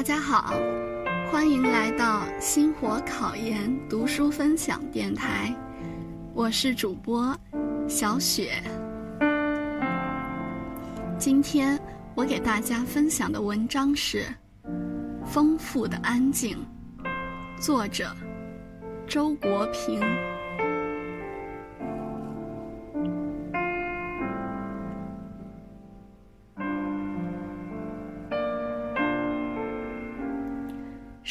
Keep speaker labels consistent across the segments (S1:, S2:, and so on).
S1: 大家好，欢迎来到星火考研读书分享电台，我是主播小雪。今天我给大家分享的文章是《丰富的安静》，作者周国平。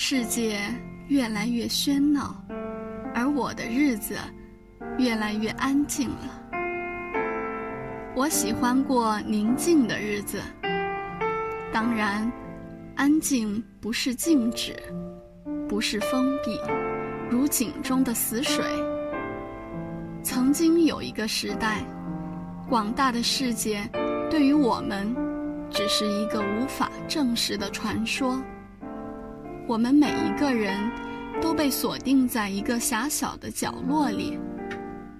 S1: 世界越来越喧闹，而我的日子越来越安静了。我喜欢过宁静的日子，当然，安静不是静止，不是封闭，如井中的死水。曾经有一个时代，广大的世界对于我们只是一个无法证实的传说。我们每一个人都被锁定在一个狭小的角落里，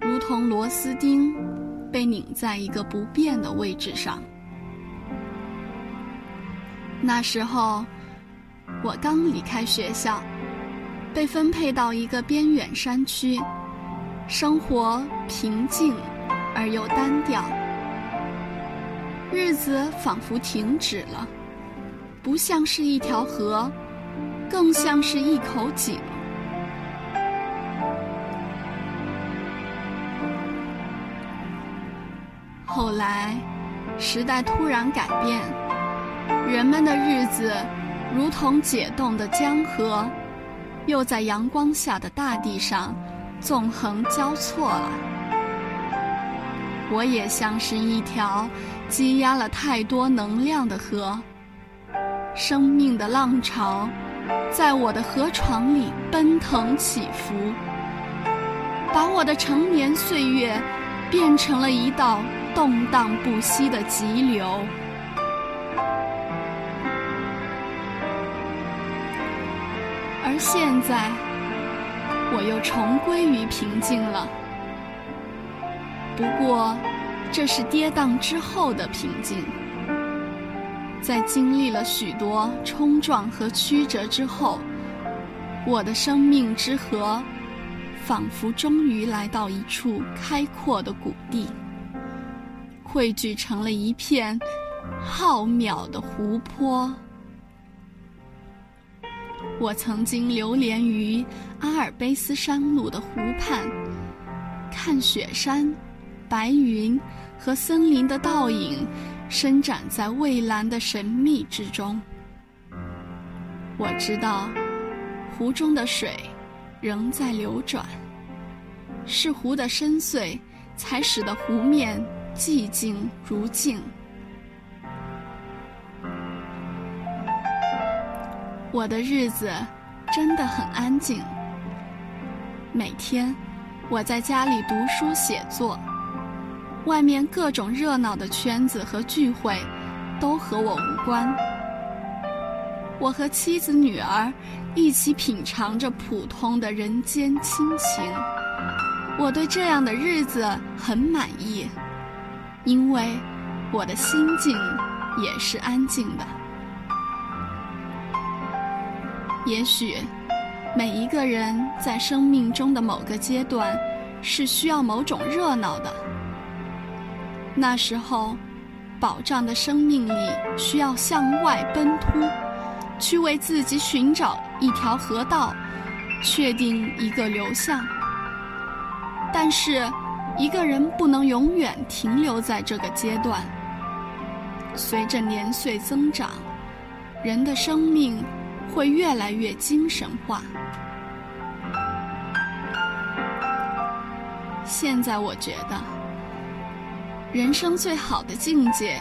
S1: 如同螺丝钉被拧在一个不变的位置上。那时候，我刚离开学校，被分配到一个边远山区，生活平静而又单调，日子仿佛停止了，不像是一条河。更像是一口井。后来，时代突然改变，人们的日子如同解冻的江河，又在阳光下的大地上纵横交错了。我也像是一条积压了太多能量的河，生命的浪潮。在我的河床里奔腾起伏，把我的成年岁月变成了一道动荡不息的急流。而现在，我又重归于平静了。不过，这是跌宕之后的平静。在经历了许多冲撞和曲折之后，我的生命之河，仿佛终于来到一处开阔的谷地，汇聚成了一片浩渺的湖泊。我曾经流连于阿尔卑斯山路的湖畔，看雪山、白云和森林的倒影。伸展在蔚蓝的神秘之中。我知道，湖中的水仍在流转，是湖的深邃，才使得湖面寂静如镜。我的日子真的很安静。每天，我在家里读书写作。外面各种热闹的圈子和聚会，都和我无关。我和妻子、女儿一起品尝着普通的人间亲情。我对这样的日子很满意，因为我的心境也是安静的。也许，每一个人在生命中的某个阶段，是需要某种热闹的。那时候，保障的生命力需要向外奔突，去为自己寻找一条河道，确定一个流向。但是，一个人不能永远停留在这个阶段。随着年岁增长，人的生命会越来越精神化。现在我觉得。人生最好的境界，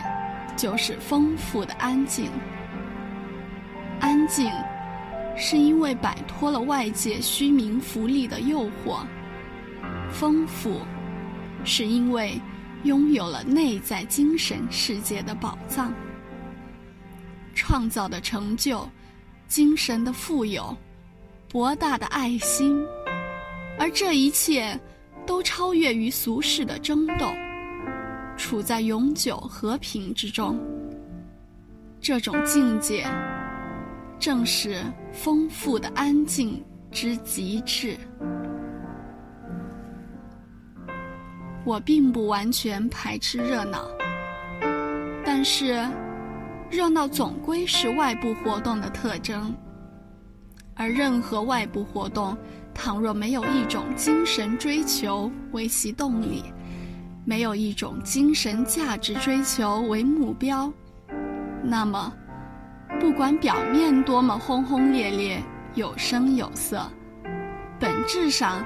S1: 就是丰富的安静。安静，是因为摆脱了外界虚名浮利的诱惑；丰富，是因为拥有了内在精神世界的宝藏。创造的成就，精神的富有，博大的爱心，而这一切，都超越于俗世的争斗。处在永久和平之中，这种境界正是丰富的安静之极致。我并不完全排斥热闹，但是热闹总归是外部活动的特征，而任何外部活动，倘若没有一种精神追求为其动力，没有一种精神价值追求为目标，那么，不管表面多么轰轰烈烈、有声有色，本质上。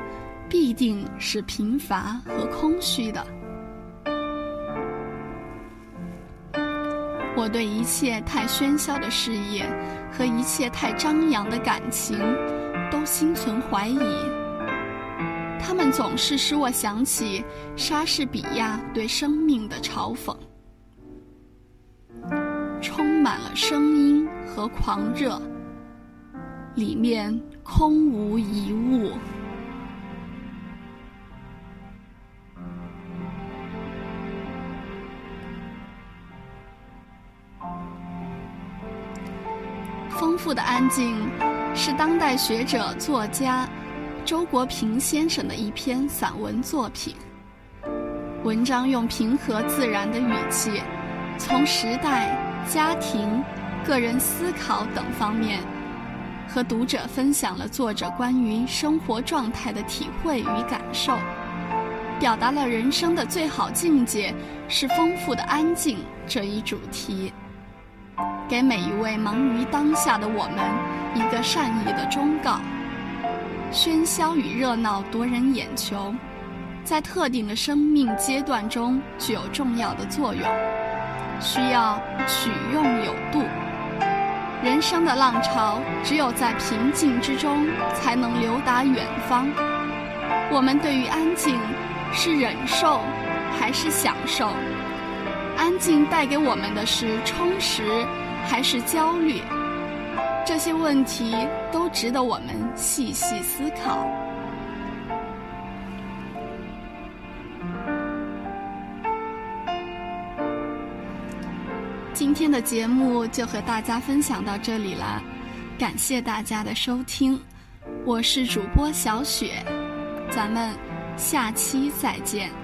S1: 必定是贫乏和空虚的。我对一切太喧嚣的事业和一切太张扬的感情，都心存怀疑。他们总是使我想起莎士比亚对生命的嘲讽：充满了声音和狂热，里面空无一物。丰富的安静，是当代学者作家周国平先生的一篇散文作品。文章用平和自然的语气，从时代、家庭、个人思考等方面，和读者分享了作者关于生活状态的体会与感受，表达了人生的最好境界是丰富的安静这一主题。给每一位忙于当下的我们一个善意的忠告：喧嚣与热闹夺人眼球，在特定的生命阶段中具有重要的作用，需要取用有度。人生的浪潮只有在平静之中才能流达远方。我们对于安静是忍受还是享受？安静带给我们的是充实。还是焦虑，这些问题都值得我们细细思考。今天的节目就和大家分享到这里了，感谢大家的收听，我是主播小雪，咱们下期再见。